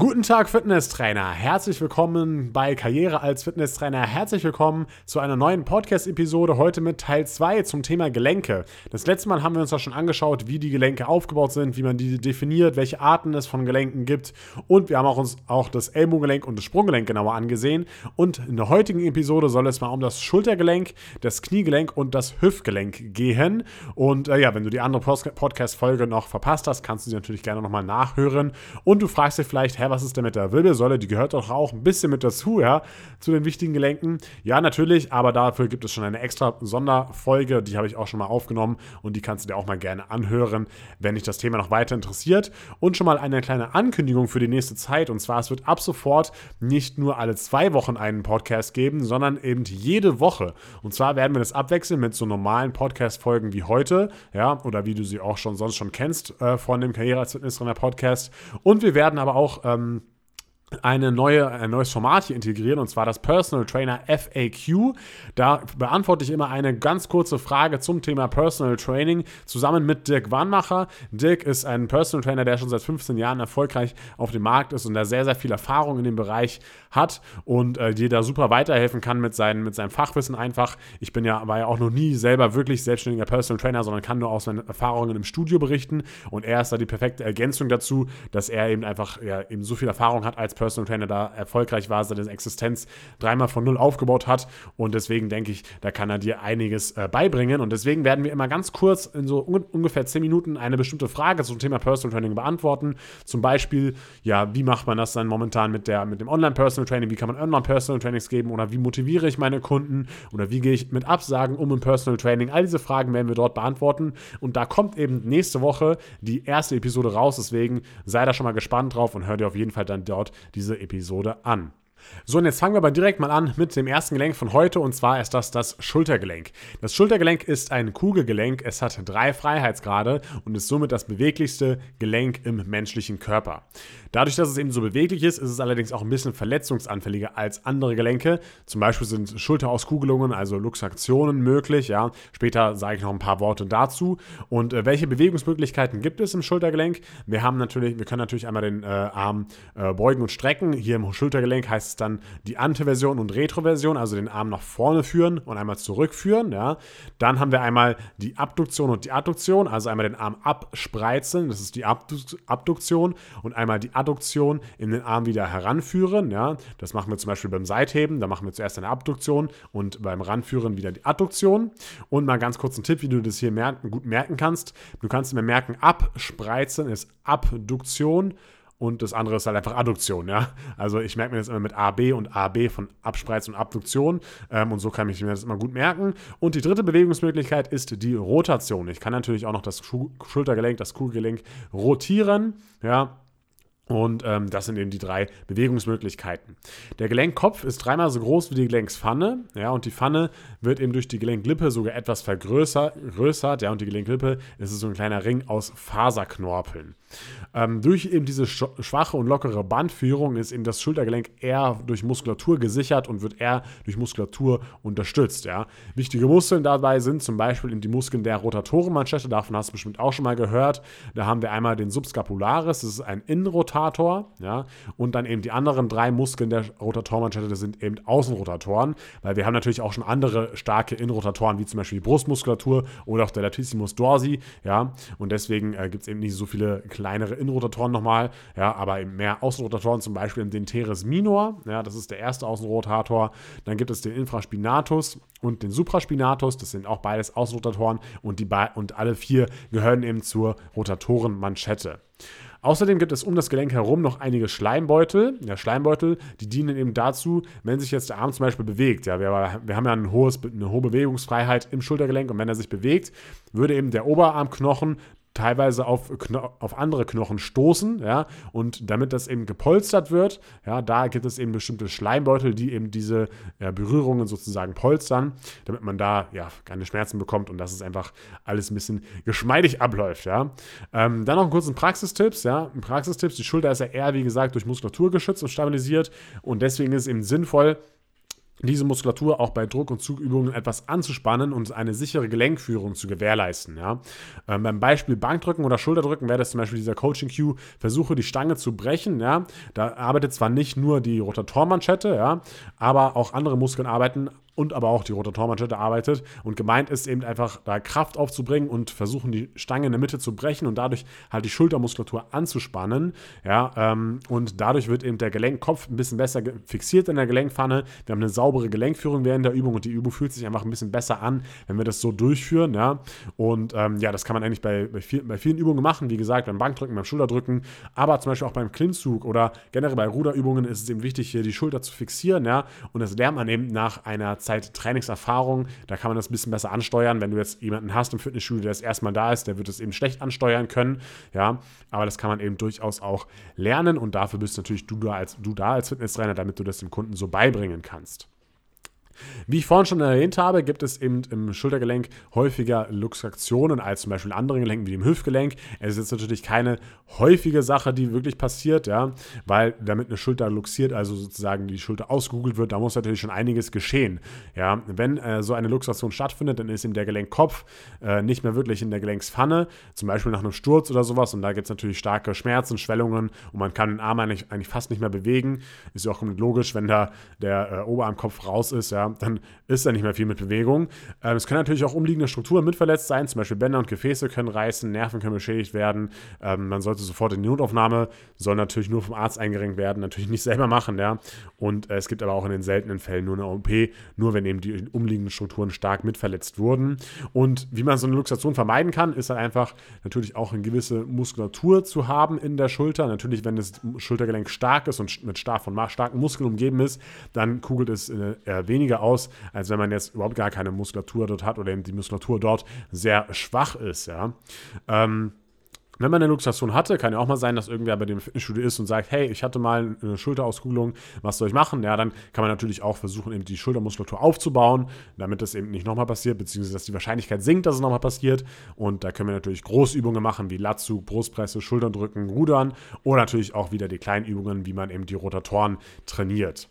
Guten Tag, Fitnesstrainer. Herzlich willkommen bei Karriere als Fitnesstrainer. Herzlich willkommen zu einer neuen Podcast-Episode. Heute mit Teil 2 zum Thema Gelenke. Das letzte Mal haben wir uns da schon angeschaut, wie die Gelenke aufgebaut sind, wie man die definiert, welche Arten es von Gelenken gibt. Und wir haben auch uns auch das Ellbogengelenk und das Sprunggelenk genauer angesehen. Und in der heutigen Episode soll es mal um das Schultergelenk, das Kniegelenk und das Hüftgelenk gehen. Und äh, ja, wenn du die andere Podcast-Folge noch verpasst hast, kannst du sie natürlich gerne nochmal nachhören. Und du fragst dich vielleicht, was ist denn mit der Wirbelsäule? Die gehört doch auch ein bisschen mit dazu, ja, zu den wichtigen Gelenken. Ja, natürlich, aber dafür gibt es schon eine extra Sonderfolge, die habe ich auch schon mal aufgenommen und die kannst du dir auch mal gerne anhören, wenn dich das Thema noch weiter interessiert. Und schon mal eine kleine Ankündigung für die nächste Zeit. Und zwar, es wird ab sofort nicht nur alle zwei Wochen einen Podcast geben, sondern eben jede Woche. Und zwar werden wir das abwechseln mit so normalen Podcast-Folgen wie heute, ja, oder wie du sie auch schon sonst schon kennst äh, von dem Karriere als Fitnesstrainer Podcast. Und wir werden aber auch ähm, ähm, eine neue, ein neues Format hier integrieren und zwar das Personal Trainer FAQ. Da beantworte ich immer eine ganz kurze Frage zum Thema Personal Training zusammen mit Dirk Warnmacher. Dirk ist ein Personal Trainer, der schon seit 15 Jahren erfolgreich auf dem Markt ist und der sehr, sehr viel Erfahrung in dem Bereich hat und äh, dir da super weiterhelfen kann mit, seinen, mit seinem Fachwissen einfach. Ich bin ja, war ja auch noch nie selber wirklich selbstständiger Personal Trainer, sondern kann nur aus seinen Erfahrungen im Studio berichten und er ist da die perfekte Ergänzung dazu, dass er eben einfach ja, eben so viel Erfahrung hat als Personal Trainer da erfolgreich war, seine Existenz dreimal von null aufgebaut hat. Und deswegen denke ich, da kann er dir einiges äh, beibringen. Und deswegen werden wir immer ganz kurz in so un ungefähr zehn Minuten eine bestimmte Frage zum Thema Personal Training beantworten. Zum Beispiel, ja, wie macht man das dann momentan mit, der, mit dem Online-Personal Training? Wie kann man Online-Personal Trainings geben? Oder wie motiviere ich meine Kunden? Oder wie gehe ich mit Absagen um im Personal Training? All diese Fragen werden wir dort beantworten. Und da kommt eben nächste Woche die erste Episode raus. Deswegen sei da schon mal gespannt drauf und hör dir auf jeden Fall dann dort diese Episode an. So, und jetzt fangen wir aber direkt mal an mit dem ersten Gelenk von heute und zwar ist das das Schultergelenk. Das Schultergelenk ist ein Kugelgelenk, es hat drei Freiheitsgrade und ist somit das beweglichste Gelenk im menschlichen Körper. Dadurch, dass es eben so beweglich ist, ist es allerdings auch ein bisschen verletzungsanfälliger als andere Gelenke. Zum Beispiel sind Schulterauskugelungen, also Luxaktionen möglich. Ja. Später sage ich noch ein paar Worte dazu. Und äh, welche Bewegungsmöglichkeiten gibt es im Schultergelenk? Wir haben natürlich, wir können natürlich einmal den äh, Arm äh, beugen und strecken. Hier im Schultergelenk heißt es dann die Anteversion und Retroversion, also den Arm nach vorne führen und einmal zurückführen. Ja. Dann haben wir einmal die Abduktion und die Adduktion, also einmal den Arm abspreizen, das ist die Abduktion und einmal die Adduktion in den Arm wieder heranführen. Ja? Das machen wir zum Beispiel beim Seitheben. Da machen wir zuerst eine Abduktion und beim Ranführen wieder die Adduktion. Und mal ganz kurz ein Tipp, wie du das hier merken, gut merken kannst. Du kannst mir merken, abspreizen ist Abduktion und das andere ist halt einfach Adduktion, ja. Also ich merke mir das immer mit AB und AB von Abspreizen und Abduktion ähm, und so kann ich mir das immer gut merken. Und die dritte Bewegungsmöglichkeit ist die Rotation. Ich kann natürlich auch noch das Schultergelenk, das Kugelgelenk rotieren, ja. Und ähm, das sind eben die drei Bewegungsmöglichkeiten. Der Gelenkkopf ist dreimal so groß wie die Gelenkspfanne. Ja, und die Pfanne wird eben durch die Gelenklippe sogar etwas vergrößert. Ja, und die Gelenklippe ist so ein kleiner Ring aus Faserknorpeln. Ähm, durch eben diese schwache und lockere Bandführung ist eben das Schultergelenk eher durch Muskulatur gesichert und wird eher durch Muskulatur unterstützt. Ja. Wichtige Muskeln dabei sind zum Beispiel eben die Muskeln der Rotatorenmanschette, davon hast du bestimmt auch schon mal gehört. Da haben wir einmal den Subscapularis, das ist ein Innenrotator, ja, und dann eben die anderen drei Muskeln der Rotatormanschette, sind eben Außenrotatoren, weil wir haben natürlich auch schon andere starke Innenrotatoren, wie zum Beispiel die Brustmuskulatur oder auch der Latissimus dorsi, ja, und deswegen äh, gibt es eben nicht so viele kleinere Innenrotatoren nochmal, ja, aber eben mehr Außenrotatoren, zum Beispiel den Teres minor, ja, das ist der erste Außenrotator. Dann gibt es den Infraspinatus und den Supraspinatus, das sind auch beides Außenrotatoren und, die und alle vier gehören eben zur Rotatorenmanschette. Außerdem gibt es um das Gelenk herum noch einige Schleimbeutel. Ja, Schleimbeutel, die dienen eben dazu, wenn sich jetzt der Arm zum Beispiel bewegt. Ja, wir, wir haben ja ein hohes, eine hohe Bewegungsfreiheit im Schultergelenk und wenn er sich bewegt, würde eben der Oberarmknochen teilweise auf, auf andere Knochen stoßen, ja, und damit das eben gepolstert wird, ja, da gibt es eben bestimmte Schleimbeutel, die eben diese ja, Berührungen sozusagen polstern, damit man da ja keine Schmerzen bekommt und dass es einfach alles ein bisschen geschmeidig abläuft, ja. Ähm, dann noch einen kurzen Praxistipps, ja, Praxistipps, die Schulter ist ja eher, wie gesagt, durch Muskulatur geschützt und stabilisiert und deswegen ist es eben sinnvoll, diese Muskulatur auch bei Druck- und Zugübungen etwas anzuspannen und eine sichere Gelenkführung zu gewährleisten. Ja. Ähm, beim Beispiel Bankdrücken oder Schulterdrücken wäre das zum Beispiel dieser Coaching Cue, versuche die Stange zu brechen. Ja. Da arbeitet zwar nicht nur die Rotatormanschette, ja, aber auch andere Muskeln arbeiten und aber auch die Rotatormanschette arbeitet. Und gemeint ist eben einfach, da Kraft aufzubringen und versuchen, die Stange in der Mitte zu brechen und dadurch halt die Schultermuskulatur anzuspannen. Ja, ähm, und dadurch wird eben der Gelenkkopf ein bisschen besser fixiert in der Gelenkpfanne. Wir haben eine saubere Gelenkführung während der Übung und die Übung fühlt sich einfach ein bisschen besser an, wenn wir das so durchführen. Ja, und ähm, ja, das kann man eigentlich bei, bei, viel, bei vielen Übungen machen. Wie gesagt, beim Bankdrücken, beim Schulterdrücken, aber zum Beispiel auch beim Klimmzug oder generell bei Ruderübungen ist es eben wichtig, hier die Schulter zu fixieren. Ja, und das lernt man eben nach einer Zeit Trainingserfahrung. Da kann man das ein bisschen besser ansteuern. Wenn du jetzt jemanden hast im Fitnessstudio, der das erstmal da ist, der wird es eben schlecht ansteuern können. Ja, aber das kann man eben durchaus auch lernen und dafür bist natürlich du da als, du da als Fitnesstrainer, damit du das dem Kunden so beibringen kannst. Wie ich vorhin schon erwähnt habe, gibt es eben im Schultergelenk häufiger Luxationen als zum Beispiel in anderen Gelenken wie dem Hüftgelenk. Es ist jetzt natürlich keine häufige Sache, die wirklich passiert, ja, weil damit eine Schulter luxiert, also sozusagen die Schulter ausgegoogelt wird, da muss natürlich schon einiges geschehen. Ja, wenn äh, so eine Luxation stattfindet, dann ist eben der Gelenkkopf äh, nicht mehr wirklich in der Gelenkspfanne, zum Beispiel nach einem Sturz oder sowas, und da gibt es natürlich starke Schmerzen, Schwellungen und man kann den Arm eigentlich, eigentlich fast nicht mehr bewegen. Ist ja auch logisch, wenn da der äh, Oberarmkopf raus ist, ja, dann ist da nicht mehr viel mit Bewegung. Ähm, es können natürlich auch umliegende Strukturen mitverletzt sein, zum Beispiel Bänder und Gefäße können reißen, Nerven können beschädigt werden. Ähm, man sollte sofort in die Notaufnahme, soll natürlich nur vom Arzt eingerenkt werden, natürlich nicht selber machen, ja. Und äh, es gibt aber auch in den seltenen Fällen nur eine OP, nur wenn eben die umliegenden Strukturen stark mitverletzt wurden. Und wie man so eine Luxation vermeiden kann, ist dann einfach natürlich auch eine gewisse Muskulatur zu haben in der Schulter. Natürlich, wenn das Schultergelenk stark ist und mit starken Muskeln umgeben ist, dann kugelt es äh, weniger aus, als wenn man jetzt überhaupt gar keine Muskulatur dort hat oder die Muskulatur dort sehr schwach ist. Ja. Ähm, wenn man eine Luxation hatte, kann ja auch mal sein, dass irgendwer bei dem Fitnessstudio ist und sagt, hey, ich hatte mal eine Schulterauskugelung, was soll ich machen? Ja, dann kann man natürlich auch versuchen, eben die Schultermuskulatur aufzubauen, damit das eben nicht nochmal passiert, beziehungsweise dass die Wahrscheinlichkeit sinkt, dass es nochmal passiert. Und da können wir natürlich Großübungen machen, wie Latzug, Brustpresse, Schulterdrücken, Rudern oder natürlich auch wieder die kleinen Übungen, wie man eben die Rotatoren trainiert.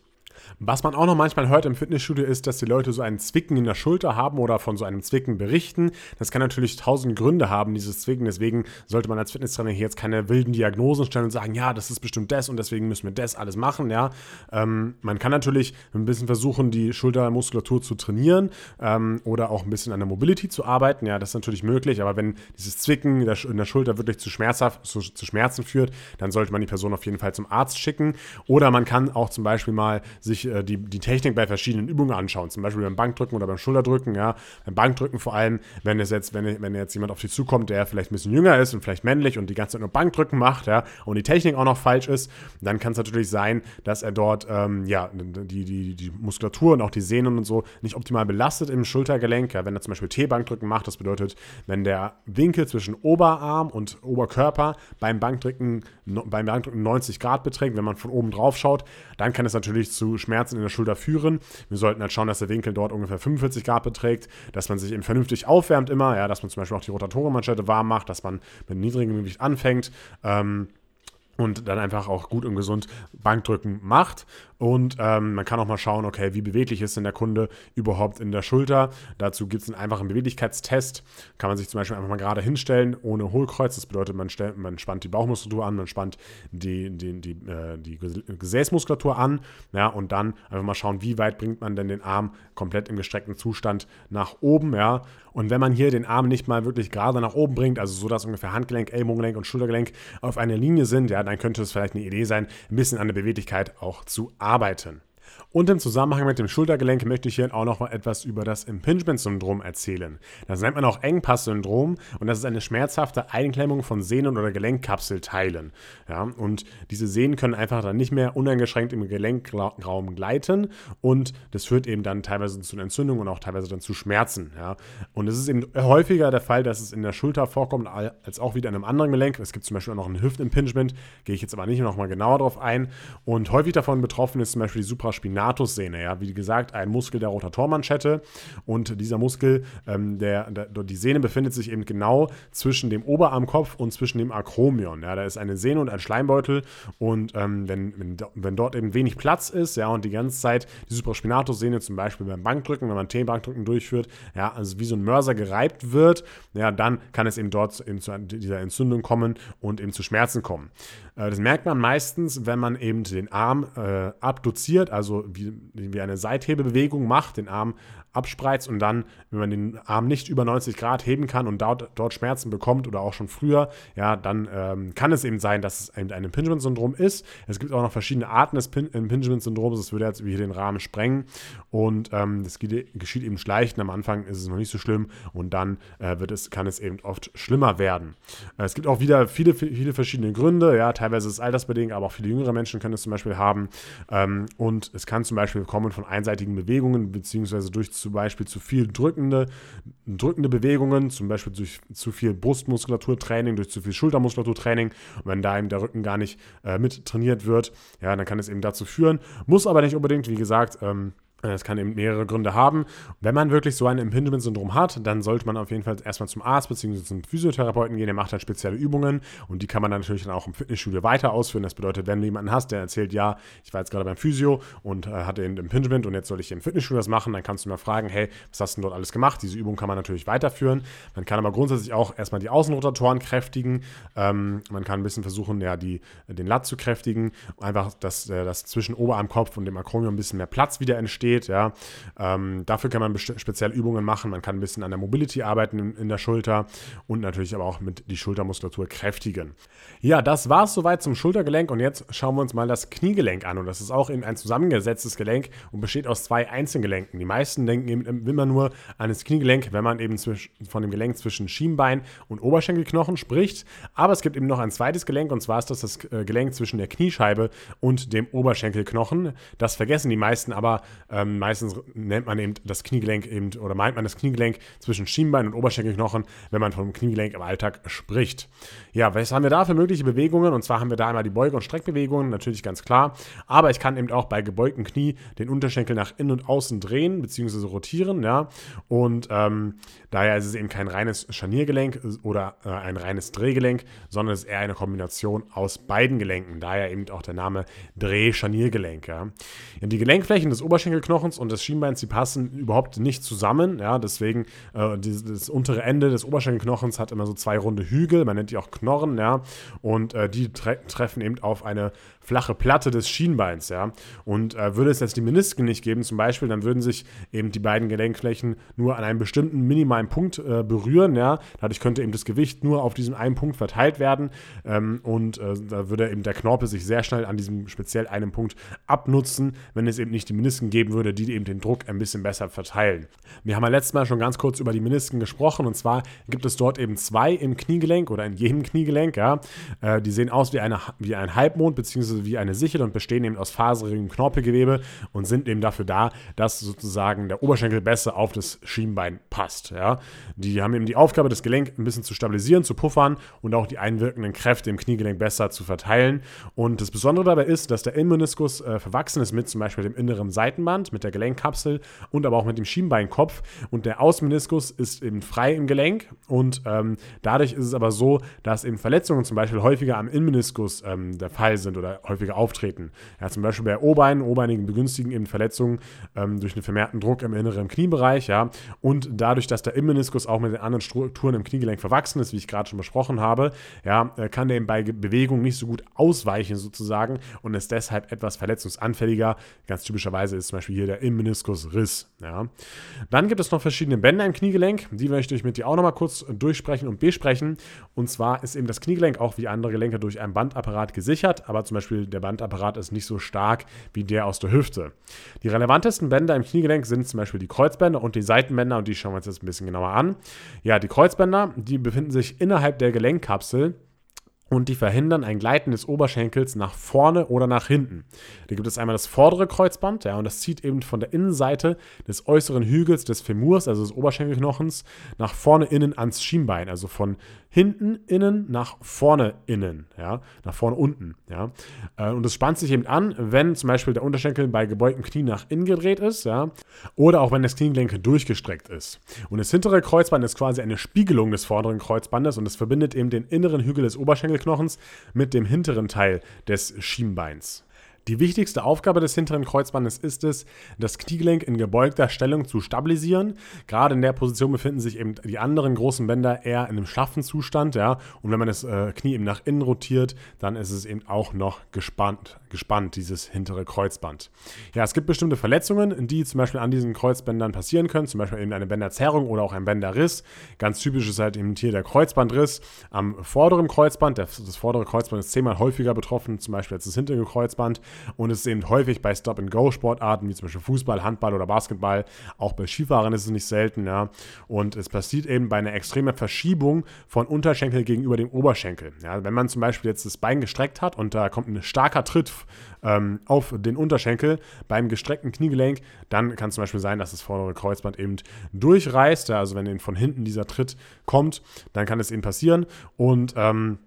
Was man auch noch manchmal hört im Fitnessstudio ist, dass die Leute so einen Zwicken in der Schulter haben oder von so einem Zwicken berichten. Das kann natürlich tausend Gründe haben, dieses Zwicken. Deswegen sollte man als Fitnesstrainer hier jetzt keine wilden Diagnosen stellen und sagen, ja, das ist bestimmt das und deswegen müssen wir das alles machen. Ja, ähm, man kann natürlich ein bisschen versuchen, die Schultermuskulatur zu trainieren ähm, oder auch ein bisschen an der Mobility zu arbeiten. Ja, das ist natürlich möglich. Aber wenn dieses Zwicken in der Schulter wirklich zu, schmerzhaft, zu, zu Schmerzen führt, dann sollte man die Person auf jeden Fall zum Arzt schicken. Oder man kann auch zum Beispiel mal sich äh, die, die Technik bei verschiedenen Übungen anschauen, zum Beispiel beim Bankdrücken oder beim Schulterdrücken, ja, beim Bankdrücken vor allem, wenn es jetzt, wenn, wenn jetzt jemand auf dich zukommt, der vielleicht ein bisschen jünger ist und vielleicht männlich und die ganze Zeit nur Bankdrücken macht, ja, und die Technik auch noch falsch ist, dann kann es natürlich sein, dass er dort, ähm, ja, die, die, die Muskulatur und auch die Sehnen und so nicht optimal belastet im Schultergelenk, ja, wenn er zum Beispiel T-Bankdrücken macht, das bedeutet, wenn der Winkel zwischen Oberarm und Oberkörper beim Bankdrücken, beim Bankdrücken 90 Grad beträgt, wenn man von oben drauf schaut, dann kann es natürlich zu Schmerzen in der Schulter führen. Wir sollten halt schauen, dass der Winkel dort ungefähr 45 Grad beträgt, dass man sich eben vernünftig aufwärmt immer, ja, dass man zum Beispiel auch die Rotatorenmanschette warm macht, dass man mit niedrigem Gewicht anfängt. Ähm, und dann einfach auch gut und gesund Bankdrücken macht. Und ähm, man kann auch mal schauen, okay, wie beweglich ist denn der Kunde überhaupt in der Schulter. Dazu gibt es einen einfachen Beweglichkeitstest. Kann man sich zum Beispiel einfach mal gerade hinstellen, ohne Hohlkreuz. Das bedeutet, man, stellt, man spannt die Bauchmuskulatur an, man spannt die, die, die, äh, die Gesäßmuskulatur an. Ja, und dann einfach mal schauen, wie weit bringt man denn den Arm komplett im gestreckten Zustand nach oben. Ja. Und wenn man hier den Arm nicht mal wirklich gerade nach oben bringt, also so, dass ungefähr Handgelenk, Ellbogengelenk und Schultergelenk auf einer Linie sind, ja, dann könnte es vielleicht eine Idee sein, ein bisschen an der Beweglichkeit auch zu arbeiten arbeiten. Und im Zusammenhang mit dem Schultergelenk möchte ich hier auch noch mal etwas über das Impingement-Syndrom erzählen. Das nennt man auch Engpass-Syndrom und das ist eine schmerzhafte Einklemmung von Sehnen- oder Gelenkkapselteilen. Ja, und diese Sehnen können einfach dann nicht mehr uneingeschränkt im Gelenkraum gleiten und das führt eben dann teilweise zu Entzündungen und auch teilweise dann zu Schmerzen. Ja. Und es ist eben häufiger der Fall, dass es in der Schulter vorkommt als auch wieder in einem anderen Gelenk. Es gibt zum Beispiel auch noch ein Hüftimpingement, gehe ich jetzt aber nicht noch mal genauer drauf ein. Und häufig davon betroffen ist zum Beispiel die Supraspinatussehne. Ja, wie gesagt, ein Muskel der Rotatormanschette und dieser Muskel, ähm, der, der, die Sehne befindet sich eben genau zwischen dem Oberarmkopf und zwischen dem Akromion. Ja, da ist eine Sehne und ein Schleimbeutel und ähm, wenn, wenn, wenn, dort eben wenig Platz ist, ja, und die ganze Zeit die Supraspinatussehne zum Beispiel beim Bankdrücken, wenn man T-Bankdrücken durchführt, ja, also wie so ein Mörser gereibt wird, ja, dann kann es eben dort eben zu dieser Entzündung kommen und eben zu Schmerzen kommen. Äh, das merkt man meistens, wenn man eben den Arm äh, abduziert, also wie, wie eine Seithebebewegung macht, den Arm abspreizt und dann, wenn man den Arm nicht über 90 Grad heben kann und dort, dort Schmerzen bekommt oder auch schon früher, ja, dann ähm, kann es eben sein, dass es eben ein Impingement-Syndrom ist. Es gibt auch noch verschiedene Arten des Impingement-Syndroms, das würde jetzt wie hier den Rahmen sprengen und ähm, das geschieht eben schleichend. Am Anfang ist es noch nicht so schlimm und dann äh, wird es, kann es eben oft schlimmer werden. Äh, es gibt auch wieder viele, viele verschiedene Gründe, ja, teilweise ist es altersbedingt, aber auch viele jüngere Menschen können es zum Beispiel haben ähm, und es kann zum Beispiel kommen von einseitigen Bewegungen beziehungsweise durch zum Beispiel zu viel drückende, drückende Bewegungen, zum Beispiel durch zu viel Brustmuskulaturtraining, durch zu viel Schultermuskulaturtraining. Und wenn da eben der Rücken gar nicht äh, mit trainiert wird, ja, dann kann es eben dazu führen. Muss aber nicht unbedingt, wie gesagt, ähm, das kann eben mehrere Gründe haben. Wenn man wirklich so ein Impingement-Syndrom hat, dann sollte man auf jeden Fall erstmal zum Arzt bzw. zum Physiotherapeuten gehen. Der macht dann spezielle Übungen und die kann man dann natürlich dann auch im Fitnessstudio weiter ausführen. Das bedeutet, wenn du jemanden hast, der erzählt, ja, ich war jetzt gerade beim Physio und äh, hatte ein Impingement und jetzt soll ich im Fitnessstudio das machen, dann kannst du mal fragen, hey, was hast du denn dort alles gemacht? Diese Übung kann man natürlich weiterführen. Man kann aber grundsätzlich auch erstmal die Außenrotatoren kräftigen. Ähm, man kann ein bisschen versuchen, ja, die, den Lat zu kräftigen. Einfach, dass, äh, dass zwischen Oberarmkopf und dem Akromion ein bisschen mehr Platz wieder entsteht steht. Ja. Ähm, dafür kann man spezielle Übungen machen. Man kann ein bisschen an der Mobility arbeiten in, in, der Schulter und natürlich aber auch mit die Schultermuskulatur kräftigen. Ja, das war es soweit zum Schultergelenk und jetzt schauen wir uns mal das Kniegelenk an. Und das ist auch eben ein zusammengesetztes Gelenk und besteht aus zwei Einzelgelenken. Die meisten denken eben immer nur an das Kniegelenk, wenn man eben von dem Gelenk zwischen Schienbein und Oberschenkelknochen spricht. Aber es gibt eben noch ein zweites Gelenk und zwar ist das das äh, Gelenk zwischen der Kniescheibe und dem Oberschenkelknochen. Das vergessen die meisten aber äh, ähm, meistens nennt man eben das Kniegelenk eben oder meint man das Kniegelenk zwischen Schienbein und Oberschenkelknochen, wenn man vom Kniegelenk im Alltag spricht. Ja, was haben wir da für mögliche Bewegungen? Und zwar haben wir da einmal die Beuge- und Streckbewegungen, natürlich ganz klar. Aber ich kann eben auch bei gebeugtem Knie den Unterschenkel nach innen und außen drehen bzw. rotieren. Ja? Und ähm, daher ist es eben kein reines Scharniergelenk oder äh, ein reines Drehgelenk, sondern es ist eher eine Kombination aus beiden Gelenken. Daher eben auch der Name Dreh-Scharniergelenk. Ja? Die Gelenkflächen des Oberschenkelknochens Oberschenkelknochens und des Schienbeins, die passen überhaupt nicht zusammen. Ja, deswegen äh, die, das untere Ende des Oberschenkelknochens hat immer so zwei runde Hügel, man nennt die auch Knorren, ja, und äh, die tre treffen eben auf eine flache Platte des Schienbeins, ja. Und äh, würde es jetzt die Menisken nicht geben, zum Beispiel, dann würden sich eben die beiden Gelenkflächen nur an einem bestimmten minimalen Punkt äh, berühren, ja. Dadurch könnte eben das Gewicht nur auf diesem einen Punkt verteilt werden ähm, und äh, da würde eben der Knorpel sich sehr schnell an diesem speziell einen Punkt abnutzen, wenn es eben nicht die Menisken geben würde, die eben den Druck ein bisschen besser verteilen. Wir haben ja letztes Mal schon ganz kurz über die Menisken gesprochen und zwar gibt es dort eben zwei im Kniegelenk oder in jedem Kniegelenk, ja. Äh, die sehen aus wie, eine, wie ein Halbmond bzw wie eine Sichel und bestehen eben aus faserigem Knorpelgewebe und sind eben dafür da, dass sozusagen der Oberschenkel besser auf das Schienbein passt. Ja. Die haben eben die Aufgabe, das Gelenk ein bisschen zu stabilisieren, zu puffern und auch die einwirkenden Kräfte im Kniegelenk besser zu verteilen. Und das Besondere dabei ist, dass der Innenmeniskus äh, verwachsen ist mit zum Beispiel dem inneren Seitenband, mit der Gelenkkapsel und aber auch mit dem Schienbeinkopf. Und der Außenmeniskus ist eben frei im Gelenk und ähm, dadurch ist es aber so, dass eben Verletzungen zum Beispiel häufiger am Innenmeniskus ähm, der Fall sind oder häufiger auftreten. Ja, zum Beispiel bei O-Beinen, O-Beinigen begünstigen eben Verletzungen ähm, durch einen vermehrten Druck im inneren Kniebereich, ja, und dadurch, dass der Immeniskus auch mit den anderen Strukturen im Kniegelenk verwachsen ist, wie ich gerade schon besprochen habe, ja, äh, kann der eben bei Bewegung nicht so gut ausweichen sozusagen und ist deshalb etwas verletzungsanfälliger. Ganz typischerweise ist zum Beispiel hier der Immeniskusriss, ja. Dann gibt es noch verschiedene Bänder im Kniegelenk, die möchte ich mit dir auch nochmal kurz durchsprechen und besprechen. Und zwar ist eben das Kniegelenk auch wie andere Gelenke durch einen Bandapparat gesichert, aber zum Beispiel der Bandapparat ist nicht so stark wie der aus der Hüfte. Die relevantesten Bänder im Kniegelenk sind zum Beispiel die Kreuzbänder und die Seitenbänder und die schauen wir uns jetzt ein bisschen genauer an. Ja, die Kreuzbänder, die befinden sich innerhalb der Gelenkkapsel und die verhindern ein Gleiten des Oberschenkels nach vorne oder nach hinten. Da gibt es einmal das vordere Kreuzband, ja, und das zieht eben von der Innenseite des äußeren Hügels des Femurs, also des Oberschenkelknochens, nach vorne innen ans Schienbein, also von hinten innen nach vorne innen, ja, nach vorne unten, ja. Äh, und es spannt sich eben an, wenn zum Beispiel der Unterschenkel bei gebeugtem Knie nach innen gedreht ist, ja, oder auch wenn das Kniegelenk durchgestreckt ist. Und das hintere Kreuzband ist quasi eine Spiegelung des vorderen Kreuzbandes und es verbindet eben den inneren Hügel des Oberschenkelknochens mit dem hinteren Teil des Schienbeins. Die wichtigste Aufgabe des hinteren Kreuzbandes ist es, das Kniegelenk in gebeugter Stellung zu stabilisieren. Gerade in der Position befinden sich eben die anderen großen Bänder eher in einem schlaffen Zustand, ja. Und wenn man das äh, Knie eben nach innen rotiert, dann ist es eben auch noch gespannt, gespannt, dieses hintere Kreuzband. Ja, es gibt bestimmte Verletzungen, die zum Beispiel an diesen Kreuzbändern passieren können, zum Beispiel eben eine Bänderzerrung oder auch ein Bänderriss. Ganz typisch ist halt eben hier der Kreuzbandriss am vorderen Kreuzband. Das vordere Kreuzband ist zehnmal häufiger betroffen, zum Beispiel als das hintere Kreuzband. Und es ist eben häufig bei Stop-and-Go-Sportarten, wie zum Beispiel Fußball, Handball oder Basketball. Auch bei Skifahrern ist es nicht selten, ja. Und es passiert eben bei einer extremen Verschiebung von Unterschenkel gegenüber dem Oberschenkel. Ja, wenn man zum Beispiel jetzt das Bein gestreckt hat und da kommt ein starker Tritt ähm, auf den Unterschenkel beim gestreckten Kniegelenk, dann kann es zum Beispiel sein, dass das vordere Kreuzband eben durchreißt. Ja, also wenn eben von hinten dieser Tritt kommt, dann kann es eben passieren. Und ähm,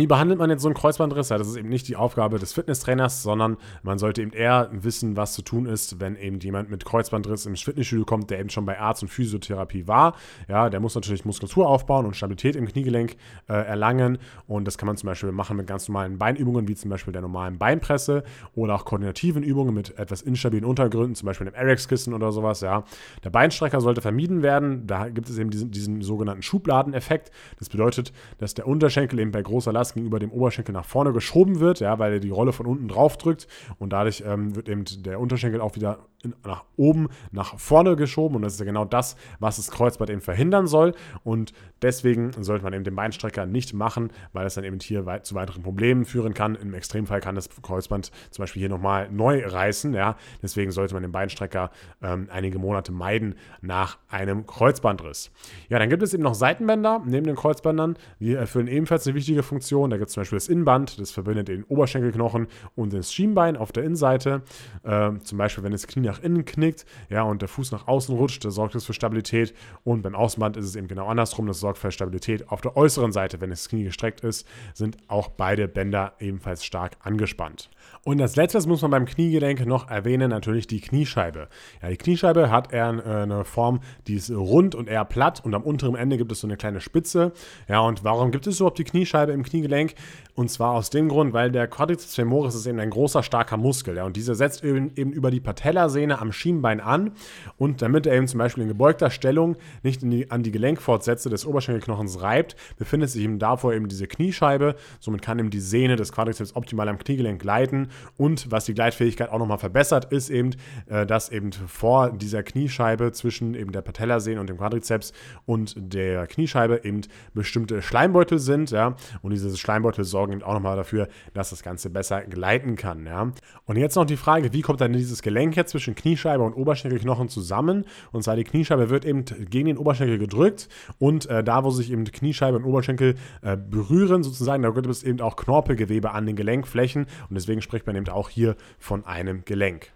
wie behandelt man jetzt so einen Kreuzbandriss? Ja, das ist eben nicht die Aufgabe des Fitnesstrainers, sondern man sollte eben eher wissen, was zu tun ist, wenn eben jemand mit Kreuzbandriss ins Fitnessstudio kommt, der eben schon bei Arzt und Physiotherapie war. Ja, der muss natürlich Muskulatur aufbauen und Stabilität im Kniegelenk äh, erlangen. Und das kann man zum Beispiel machen mit ganz normalen Beinübungen, wie zum Beispiel der normalen Beinpresse oder auch koordinativen Übungen mit etwas instabilen Untergründen, zum Beispiel einem Erics-Kissen oder sowas. Ja, der Beinstrecker sollte vermieden werden. Da gibt es eben diesen, diesen sogenannten Schubladeneffekt. Das bedeutet, dass der Unterschenkel eben bei großer Last gegenüber dem Oberschenkel nach vorne geschoben wird, ja, weil er die Rolle von unten drauf drückt und dadurch ähm, wird eben der Unterschenkel auch wieder nach oben, nach vorne geschoben und das ist ja genau das, was das Kreuzband eben verhindern soll und deswegen sollte man eben den Beinstrecker nicht machen, weil es dann eben hier weit, zu weiteren Problemen führen kann. Im Extremfall kann das Kreuzband zum Beispiel hier nochmal neu reißen, ja, deswegen sollte man den Beinstrecker ähm, einige Monate meiden nach einem Kreuzbandriss. Ja, dann gibt es eben noch Seitenbänder neben den Kreuzbändern, die erfüllen ebenfalls eine wichtige Funktion. Da gibt es zum Beispiel das Innenband, das verbindet den Oberschenkelknochen und das Schienbein auf der Innenseite. Ähm, zum Beispiel, wenn das Knie nach innen knickt, ja, und der Fuß nach außen rutscht, da sorgt es für Stabilität. Und beim Außenband ist es eben genau andersrum, das sorgt für Stabilität. Auf der äußeren Seite, wenn das Knie gestreckt ist, sind auch beide Bänder ebenfalls stark angespannt. Und als letztes muss man beim Kniegelenk noch erwähnen, natürlich die Kniescheibe. Ja, die Kniescheibe hat eher äh, eine Form, die ist rund und eher platt und am unteren Ende gibt es so eine kleine Spitze. Ja, und warum gibt es überhaupt die Kniescheibe im Kniegelenk? Und zwar aus dem Grund, weil der Quadriceps femoris ist eben ein großer, starker Muskel. Ja, und dieser setzt eben, eben über die Patellasehne am Schienbein an. Und damit er eben zum Beispiel in gebeugter Stellung nicht die, an die Gelenkfortsätze des Oberschenkelknochens reibt, befindet sich eben davor eben diese Kniescheibe. Somit kann eben die Sehne des Quadriceps optimal am Kniegelenk gleiten. Und was die Gleitfähigkeit auch nochmal verbessert, ist eben, äh, dass eben vor dieser Kniescheibe zwischen eben der Patellasehne und dem Quadriceps und der Kniescheibe eben bestimmte Schleimbeutel sind. Ja, und diese Schleimbeutel sorgen sorgen auch nochmal dafür, dass das Ganze besser gleiten kann. Ja? Und jetzt noch die Frage, wie kommt dann dieses Gelenk jetzt zwischen Kniescheibe und Oberschenkelknochen zusammen? Und zwar die Kniescheibe wird eben gegen den Oberschenkel gedrückt und äh, da, wo sich eben Kniescheibe und Oberschenkel äh, berühren, sozusagen, da gibt es eben auch Knorpelgewebe an den Gelenkflächen und deswegen spricht man eben auch hier von einem Gelenk.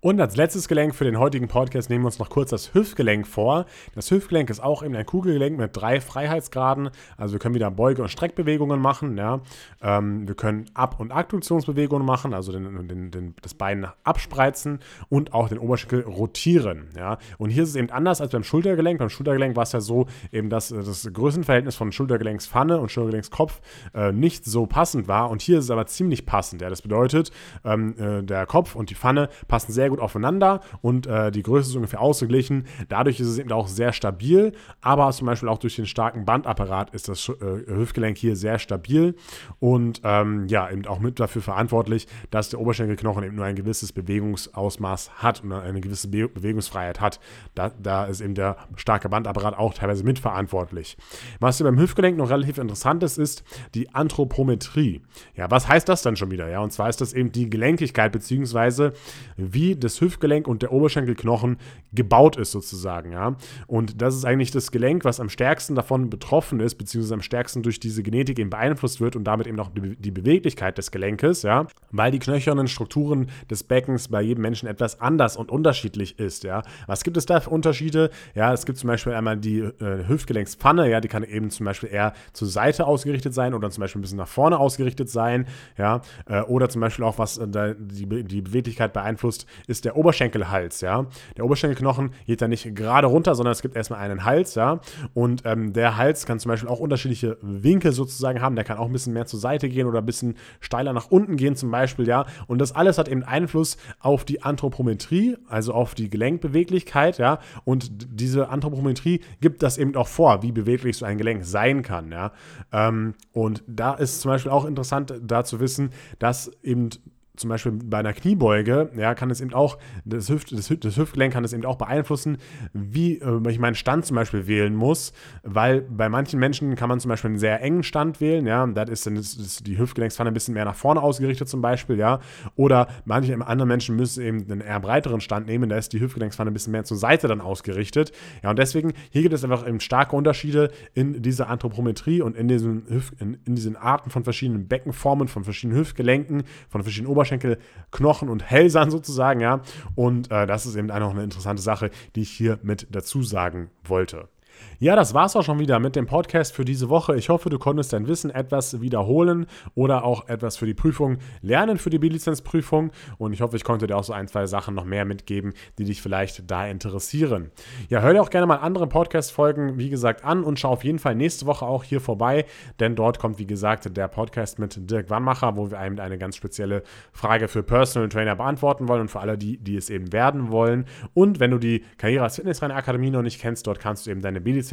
Und als letztes Gelenk für den heutigen Podcast nehmen wir uns noch kurz das Hüftgelenk vor. Das Hüftgelenk ist auch eben ein Kugelgelenk mit drei Freiheitsgraden. Also wir können wieder Beuge- und Streckbewegungen machen. Ja. Ähm, wir können Ab- und Adduktionsbewegungen machen, also den, den, den, das Bein abspreizen und auch den Oberschenkel rotieren. Ja. Und hier ist es eben anders als beim Schultergelenk. Beim Schultergelenk war es ja so, eben dass das Größenverhältnis von Schultergelenkspfanne und Schultergelenkskopf äh, nicht so passend war. Und hier ist es aber ziemlich passend. Ja. Das bedeutet, ähm, äh, der Kopf und die Pfanne passen sehr sehr gut aufeinander und äh, die Größe ist ungefähr ausgeglichen. Dadurch ist es eben auch sehr stabil, aber zum Beispiel auch durch den starken Bandapparat ist das äh, Hüftgelenk hier sehr stabil und ähm, ja, eben auch mit dafür verantwortlich, dass der Oberschenkelknochen eben nur ein gewisses Bewegungsausmaß hat und eine gewisse Be Bewegungsfreiheit hat. Da, da ist eben der starke Bandapparat auch teilweise mitverantwortlich. Was hier beim Hüftgelenk noch relativ interessant ist, ist die Anthropometrie. Ja, was heißt das dann schon wieder? Ja, und zwar ist das eben die Gelenkigkeit, beziehungsweise wie wie das Hüftgelenk und der Oberschenkelknochen gebaut ist sozusagen, ja. Und das ist eigentlich das Gelenk, was am stärksten davon betroffen ist, beziehungsweise am stärksten durch diese Genetik eben beeinflusst wird und damit eben auch die Beweglichkeit des Gelenkes, ja, weil die knöchernen Strukturen des Beckens bei jedem Menschen etwas anders und unterschiedlich ist, ja. Was gibt es da für Unterschiede? Ja, es gibt zum Beispiel einmal die äh, Hüftgelenkspfanne, ja, die kann eben zum Beispiel eher zur Seite ausgerichtet sein oder zum Beispiel ein bisschen nach vorne ausgerichtet sein, ja, äh, oder zum Beispiel auch was äh, die, die Beweglichkeit beeinflusst, ist der Oberschenkelhals, ja. Der Oberschenkelknochen geht da nicht gerade runter, sondern es gibt erstmal einen Hals, ja, und ähm, der Hals kann zum Beispiel auch unterschiedliche Winkel sozusagen haben, der kann auch ein bisschen mehr zur Seite gehen oder ein bisschen steiler nach unten gehen zum Beispiel, ja, und das alles hat eben Einfluss auf die Anthropometrie, also auf die Gelenkbeweglichkeit, ja, und diese Anthropometrie gibt das eben auch vor, wie beweglich so ein Gelenk sein kann, ja, ähm, und da ist zum Beispiel auch interessant, da zu wissen, dass eben zum Beispiel bei einer Kniebeuge, ja, kann es eben auch, das, Hüft, das, das Hüftgelenk kann es eben auch beeinflussen, wie äh, ich meinen Stand zum Beispiel wählen muss, weil bei manchen Menschen kann man zum Beispiel einen sehr engen Stand wählen, ja, da ist dann die Hüftgelenkspfanne ein bisschen mehr nach vorne ausgerichtet zum Beispiel, ja, oder manche andere Menschen müssen eben einen eher breiteren Stand nehmen, da ist die Hüftgelenkspfanne ein bisschen mehr zur Seite dann ausgerichtet, ja, und deswegen, hier gibt es einfach eben starke Unterschiede in dieser Anthropometrie und in diesen, Hüft, in, in diesen Arten von verschiedenen Beckenformen, von verschiedenen Hüftgelenken, von verschiedenen Oberschenkeln, Oberschenkelknochen und Hälsern sozusagen, ja. Und äh, das ist eben auch eine interessante Sache, die ich hier mit dazu sagen wollte. Ja, das war's auch schon wieder mit dem Podcast für diese Woche. Ich hoffe, du konntest dein Wissen etwas wiederholen oder auch etwas für die Prüfung lernen, für die B-Lizenz-Prüfung. Und ich hoffe, ich konnte dir auch so ein, zwei Sachen noch mehr mitgeben, die dich vielleicht da interessieren. Ja, hör dir auch gerne mal andere Podcast-Folgen, wie gesagt, an und schau auf jeden Fall nächste Woche auch hier vorbei, denn dort kommt, wie gesagt, der Podcast mit Dirk Wannmacher, wo wir einem eine ganz spezielle Frage für Personal Trainer beantworten wollen und für alle die, die es eben werden wollen. Und wenn du die Karriere als Fitnessrainer Akademie noch nicht kennst, dort kannst du eben deine B-Lizenz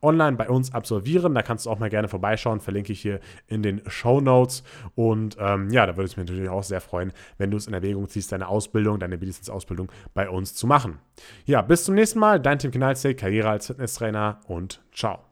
online bei uns absolvieren. Da kannst du auch mal gerne vorbeischauen, verlinke ich hier in den Show Notes. Und ähm, ja, da würde es mich natürlich auch sehr freuen, wenn du es in Erwägung ziehst, deine Ausbildung, deine B-Lizenz-Ausbildung bei uns zu machen. Ja, bis zum nächsten Mal. Dein Tim Knalzig, Karriere als Fitnesstrainer und ciao.